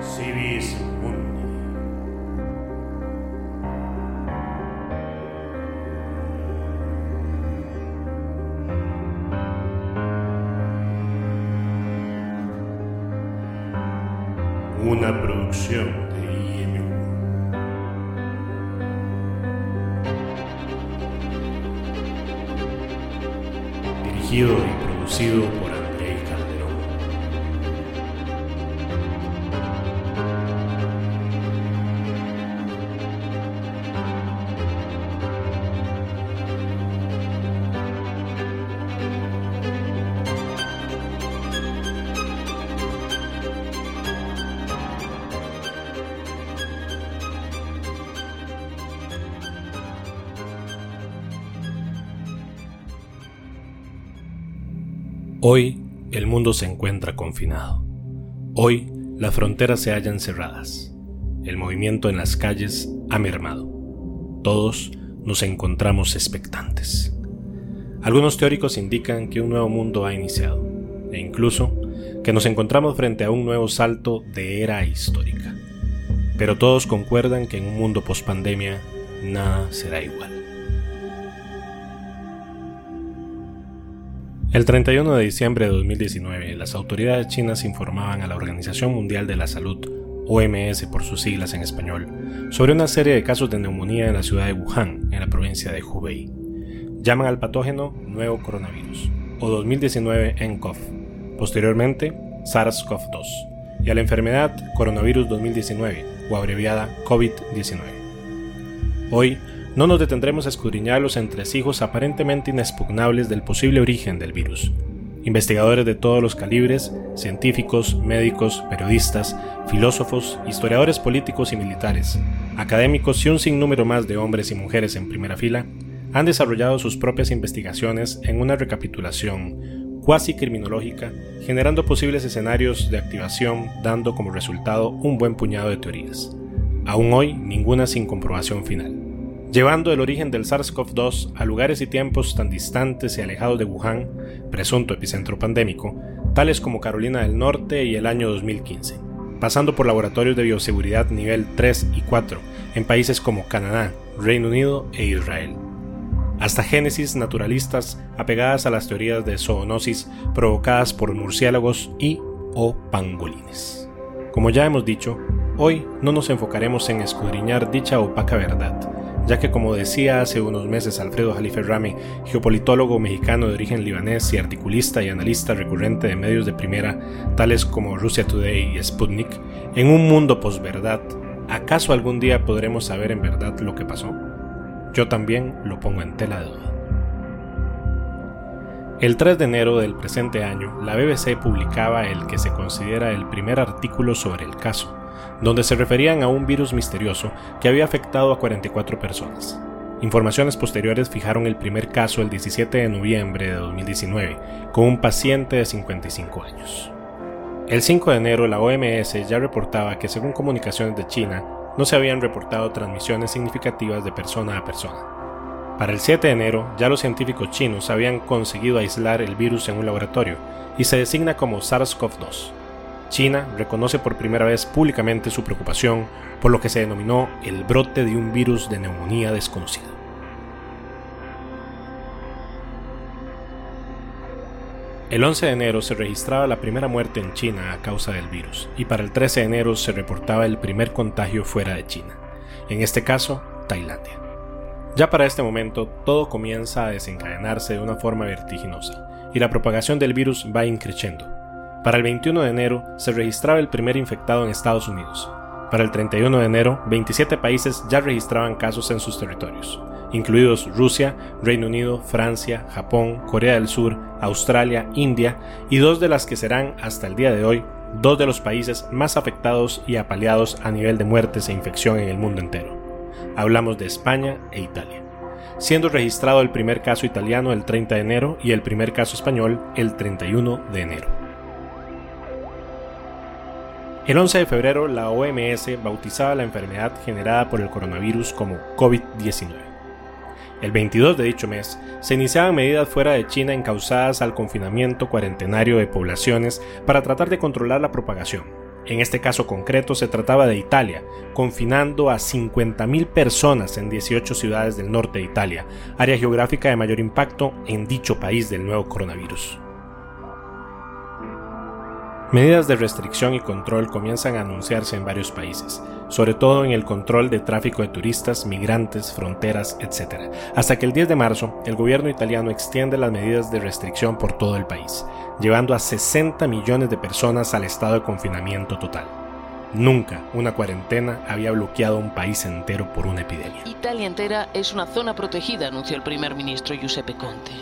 Civis Mundi. Una producción de IMU. Dirigido y producido por Hoy el mundo se encuentra confinado. Hoy las fronteras se hallan cerradas. El movimiento en las calles ha mermado. Todos nos encontramos expectantes. Algunos teóricos indican que un nuevo mundo ha iniciado e incluso que nos encontramos frente a un nuevo salto de era histórica. Pero todos concuerdan que en un mundo post-pandemia nada será igual. El 31 de diciembre de 2019, las autoridades chinas informaban a la Organización Mundial de la Salud, OMS por sus siglas en español, sobre una serie de casos de neumonía en la ciudad de Wuhan, en la provincia de Hubei. Llaman al patógeno nuevo coronavirus, o 2019 nCoV, posteriormente SARS-CoV-2, y a la enfermedad coronavirus 2019, o abreviada COVID-19. Hoy, no nos detendremos a escudriñar los entresijos aparentemente inexpugnables del posible origen del virus. Investigadores de todos los calibres, científicos, médicos, periodistas, filósofos, historiadores políticos y militares, académicos y un sinnúmero más de hombres y mujeres en primera fila, han desarrollado sus propias investigaciones en una recapitulación cuasi criminológica, generando posibles escenarios de activación, dando como resultado un buen puñado de teorías. Aún hoy, ninguna sin comprobación final llevando el origen del SARS-CoV-2 a lugares y tiempos tan distantes y alejados de Wuhan, presunto epicentro pandémico, tales como Carolina del Norte y el año 2015, pasando por laboratorios de bioseguridad nivel 3 y 4 en países como Canadá, Reino Unido e Israel, hasta génesis naturalistas apegadas a las teorías de zoonosis provocadas por murciélagos y o pangolines. Como ya hemos dicho, hoy no nos enfocaremos en escudriñar dicha opaca verdad, ya que como decía hace unos meses Alfredo Jalife Rame, geopolitólogo mexicano de origen libanés y articulista y analista recurrente de medios de primera, tales como Russia Today y Sputnik, en un mundo posverdad, ¿acaso algún día podremos saber en verdad lo que pasó? Yo también lo pongo en tela de duda. El 3 de enero del presente año, la BBC publicaba el que se considera el primer artículo sobre el caso, donde se referían a un virus misterioso que había afectado a 44 personas. Informaciones posteriores fijaron el primer caso el 17 de noviembre de 2019, con un paciente de 55 años. El 5 de enero la OMS ya reportaba que según comunicaciones de China, no se habían reportado transmisiones significativas de persona a persona. Para el 7 de enero ya los científicos chinos habían conseguido aislar el virus en un laboratorio y se designa como SARS-CoV-2. China reconoce por primera vez públicamente su preocupación por lo que se denominó el brote de un virus de neumonía desconocido. El 11 de enero se registraba la primera muerte en China a causa del virus y para el 13 de enero se reportaba el primer contagio fuera de China, en este caso Tailandia. Ya para este momento todo comienza a desencadenarse de una forma vertiginosa y la propagación del virus va increciendo. Para el 21 de enero se registraba el primer infectado en Estados Unidos. Para el 31 de enero, 27 países ya registraban casos en sus territorios, incluidos Rusia, Reino Unido, Francia, Japón, Corea del Sur, Australia, India y dos de las que serán hasta el día de hoy dos de los países más afectados y apaleados a nivel de muertes e infección en el mundo entero. Hablamos de España e Italia, siendo registrado el primer caso italiano el 30 de enero y el primer caso español el 31 de enero. El 11 de febrero la OMS bautizaba la enfermedad generada por el coronavirus como COVID-19. El 22 de dicho mes se iniciaban medidas fuera de China encausadas al confinamiento cuarentenario de poblaciones para tratar de controlar la propagación, En este caso concreto se trataba de Italia, confinando a 50.000 personas en 18 ciudades del norte de Italia, área geográfica de mayor impacto en dicho país del nuevo coronavirus. Medidas de restricción y control comienzan a anunciarse en varios países, sobre todo en el control de tráfico de turistas, migrantes, fronteras, etc., hasta que el 10 de marzo el gobierno italiano extiende las medidas de restricción por todo el país, llevando a 60 millones de personas al estado de confinamiento total. Nunca una cuarentena había bloqueado un país entero por una epidemia. Italia entera es una zona protegida, anunció el primer ministro Giuseppe Conte.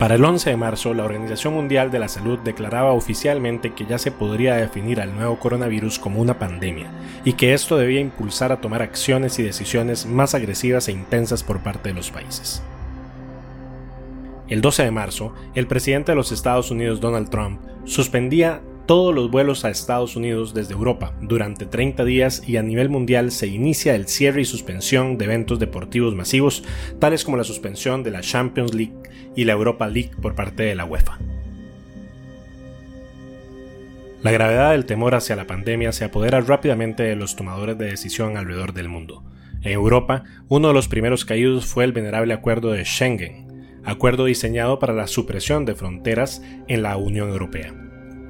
Para el 11 de marzo, la Organización Mundial de la Salud declaraba oficialmente que ya se podría definir al nuevo coronavirus como una pandemia y que esto debía impulsar a tomar acciones y decisiones más agresivas e intensas por parte de los países. El 12 de marzo, el presidente de los Estados Unidos Donald Trump suspendía todos los vuelos a Estados Unidos desde Europa durante 30 días y a nivel mundial se inicia el cierre y suspensión de eventos deportivos masivos, tales como la suspensión de la Champions League y la Europa League por parte de la UEFA. La gravedad del temor hacia la pandemia se apodera rápidamente de los tomadores de decisión alrededor del mundo. En Europa, uno de los primeros caídos fue el venerable acuerdo de Schengen, acuerdo diseñado para la supresión de fronteras en la Unión Europea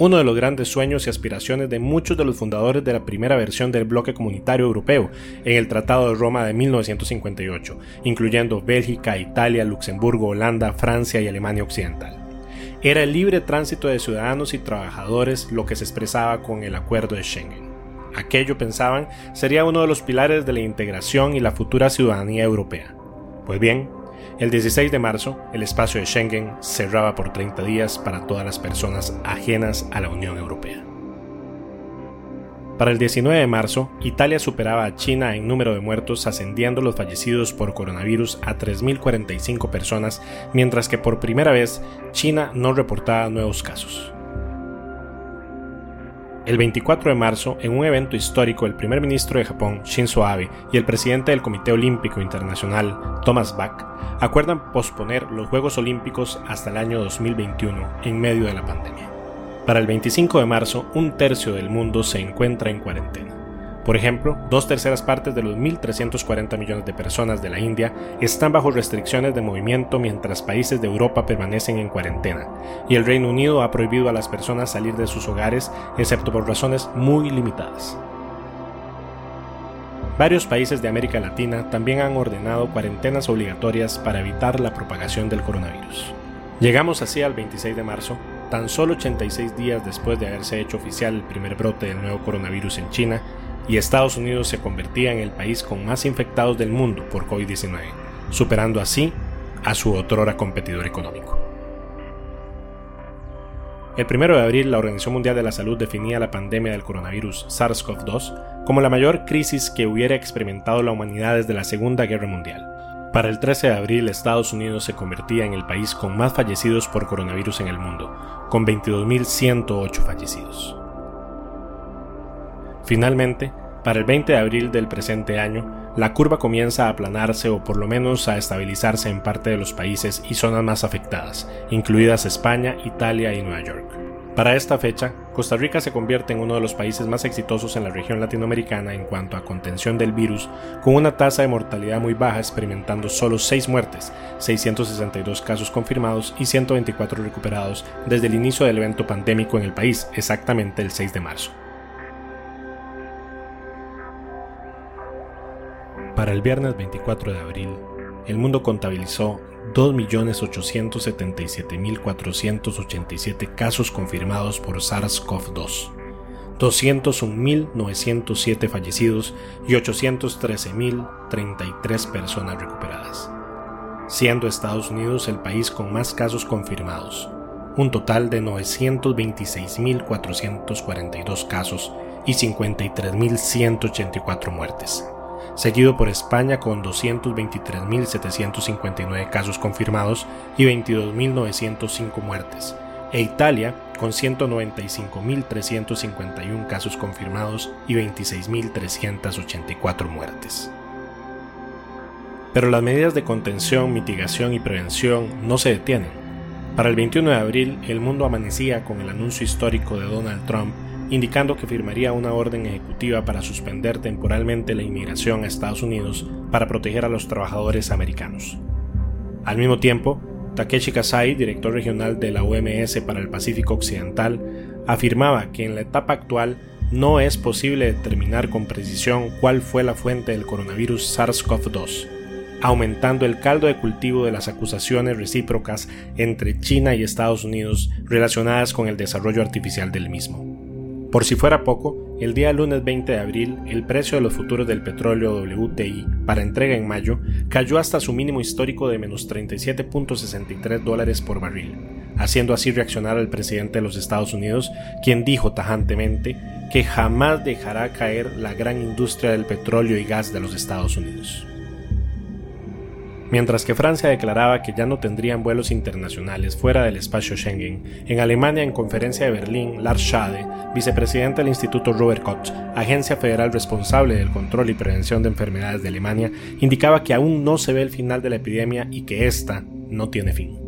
uno de los grandes sueños y aspiraciones de muchos de los fundadores de la primera versión del bloque comunitario europeo en el Tratado de Roma de 1958, incluyendo Bélgica, Italia, Luxemburgo, Holanda, Francia y Alemania Occidental. Era el libre tránsito de ciudadanos y trabajadores lo que se expresaba con el acuerdo de Schengen. Aquello, pensaban, sería uno de los pilares de la integración y la futura ciudadanía europea. Pues bien, el 16 de marzo, el espacio de Schengen cerraba por 30 días para todas las personas ajenas a la Unión Europea. Para el 19 de marzo, Italia superaba a China en número de muertos, ascendiendo los fallecidos por coronavirus a 3.045 personas, mientras que por primera vez China no reportaba nuevos casos. El 24 de marzo, en un evento histórico, el primer ministro de Japón, Shinzo Abe, y el presidente del Comité Olímpico Internacional, Thomas Bach, acuerdan posponer los Juegos Olímpicos hasta el año 2021 en medio de la pandemia. Para el 25 de marzo, un tercio del mundo se encuentra en cuarentena. Por ejemplo, dos terceras partes de los 1.340 millones de personas de la India están bajo restricciones de movimiento mientras países de Europa permanecen en cuarentena, y el Reino Unido ha prohibido a las personas salir de sus hogares excepto por razones muy limitadas. Varios países de América Latina también han ordenado cuarentenas obligatorias para evitar la propagación del coronavirus. Llegamos así al 26 de marzo, tan solo 86 días después de haberse hecho oficial el primer brote del nuevo coronavirus en China, y Estados Unidos se convertía en el país con más infectados del mundo por COVID-19, superando así a su otrora competidor económico. El 1 de abril, la Organización Mundial de la Salud definía la pandemia del coronavirus SARS-CoV-2 como la mayor crisis que hubiera experimentado la humanidad desde la Segunda Guerra Mundial. Para el 13 de abril, Estados Unidos se convertía en el país con más fallecidos por coronavirus en el mundo, con 22.108 fallecidos. Finalmente, para el 20 de abril del presente año, la curva comienza a aplanarse o por lo menos a estabilizarse en parte de los países y zonas más afectadas, incluidas España, Italia y Nueva York. Para esta fecha, Costa Rica se convierte en uno de los países más exitosos en la región latinoamericana en cuanto a contención del virus, con una tasa de mortalidad muy baja experimentando solo 6 muertes, 662 casos confirmados y 124 recuperados desde el inicio del evento pandémico en el país, exactamente el 6 de marzo. Para el viernes 24 de abril, el mundo contabilizó 2.877.487 casos confirmados por SARS-CoV-2, 201.907 fallecidos y 813.033 personas recuperadas, siendo Estados Unidos el país con más casos confirmados, un total de 926.442 casos y 53.184 muertes seguido por España con 223.759 casos confirmados y 22.905 muertes, e Italia con 195.351 casos confirmados y 26.384 muertes. Pero las medidas de contención, mitigación y prevención no se detienen. Para el 21 de abril, el mundo amanecía con el anuncio histórico de Donald Trump indicando que firmaría una orden ejecutiva para suspender temporalmente la inmigración a Estados Unidos para proteger a los trabajadores americanos. Al mismo tiempo, Takeshi Kasai, director regional de la OMS para el Pacífico Occidental, afirmaba que en la etapa actual no es posible determinar con precisión cuál fue la fuente del coronavirus SARS-CoV-2, aumentando el caldo de cultivo de las acusaciones recíprocas entre China y Estados Unidos relacionadas con el desarrollo artificial del mismo. Por si fuera poco, el día lunes 20 de abril, el precio de los futuros del petróleo WTI para entrega en mayo cayó hasta su mínimo histórico de menos 37.63 dólares por barril, haciendo así reaccionar al presidente de los Estados Unidos, quien dijo tajantemente que jamás dejará caer la gran industria del petróleo y gas de los Estados Unidos. Mientras que Francia declaraba que ya no tendrían vuelos internacionales fuera del espacio Schengen, en Alemania en conferencia de Berlín, Lars Schade, vicepresidente del Instituto Robert Koch, agencia federal responsable del control y prevención de enfermedades de Alemania, indicaba que aún no se ve el final de la epidemia y que ésta no tiene fin.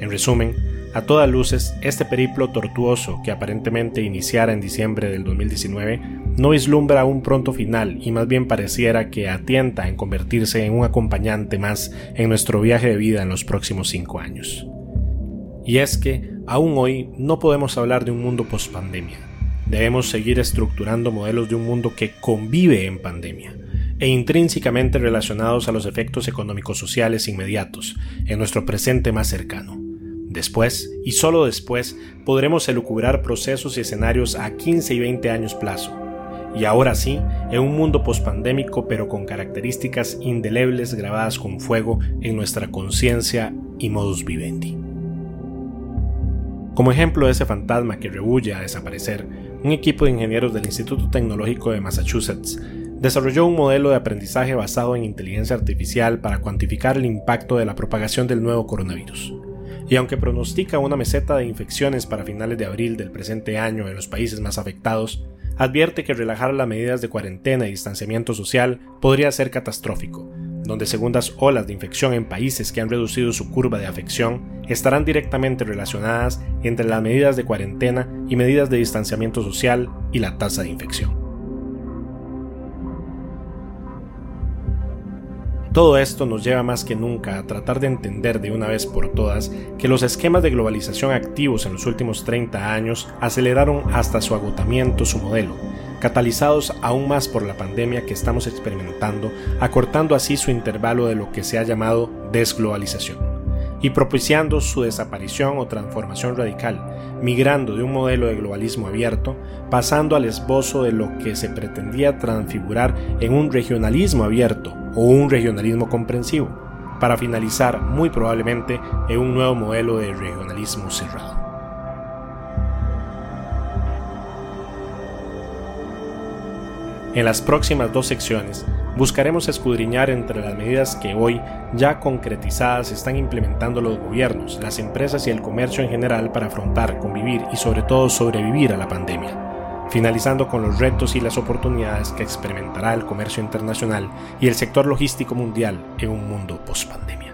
En resumen, a todas luces, este periplo tortuoso que aparentemente iniciara en diciembre del 2019 no vislumbra un pronto final y más bien pareciera que atienta en convertirse en un acompañante más en nuestro viaje de vida en los próximos cinco años. Y es que, aún hoy, no podemos hablar de un mundo post-pandemia. Debemos seguir estructurando modelos de un mundo que convive en pandemia e intrínsecamente relacionados a los efectos económicos sociales inmediatos en nuestro presente más cercano. Después, y solo después, podremos elucubrar procesos y escenarios a 15 y 20 años plazo. Y ahora sí, en un mundo pospandémico pero con características indelebles grabadas con fuego en nuestra conciencia y modus vivendi. Como ejemplo de ese fantasma que rehuye a desaparecer, un equipo de ingenieros del Instituto Tecnológico de Massachusetts desarrolló un modelo de aprendizaje basado en inteligencia artificial para cuantificar el impacto de la propagación del nuevo coronavirus y aunque pronostica una meseta de infecciones para finales de abril del presente año en los países más afectados, advierte que relajar las medidas de cuarentena y distanciamiento social podría ser catastrófico, donde segundas olas de infección en países que han reducido su curva de afección estarán directamente relacionadas entre las medidas de cuarentena y medidas de distanciamiento social y la tasa de infección. Todo esto nos lleva más que nunca a tratar de entender de una vez por todas que los esquemas de globalización activos en los últimos 30 años aceleraron hasta su agotamiento su modelo, catalizados aún más por la pandemia que estamos experimentando, acortando así su intervalo de lo que se ha llamado desglobalización y propiciando su desaparición o transformación radical, migrando de un modelo de globalismo abierto, pasando al esbozo de lo que se pretendía transfigurar en un regionalismo abierto o un regionalismo comprensivo, para finalizar muy probablemente en un nuevo modelo de regionalismo cerrado. En las próximas dos secciones buscaremos escudriñar entre las medidas que hoy ya concretizadas están implementando los gobiernos, las empresas y el comercio en general para afrontar, convivir y sobre todo sobrevivir a la pandemia, finalizando con los retos y las oportunidades que experimentará el comercio internacional y el sector logístico mundial en un mundo post-pandemia.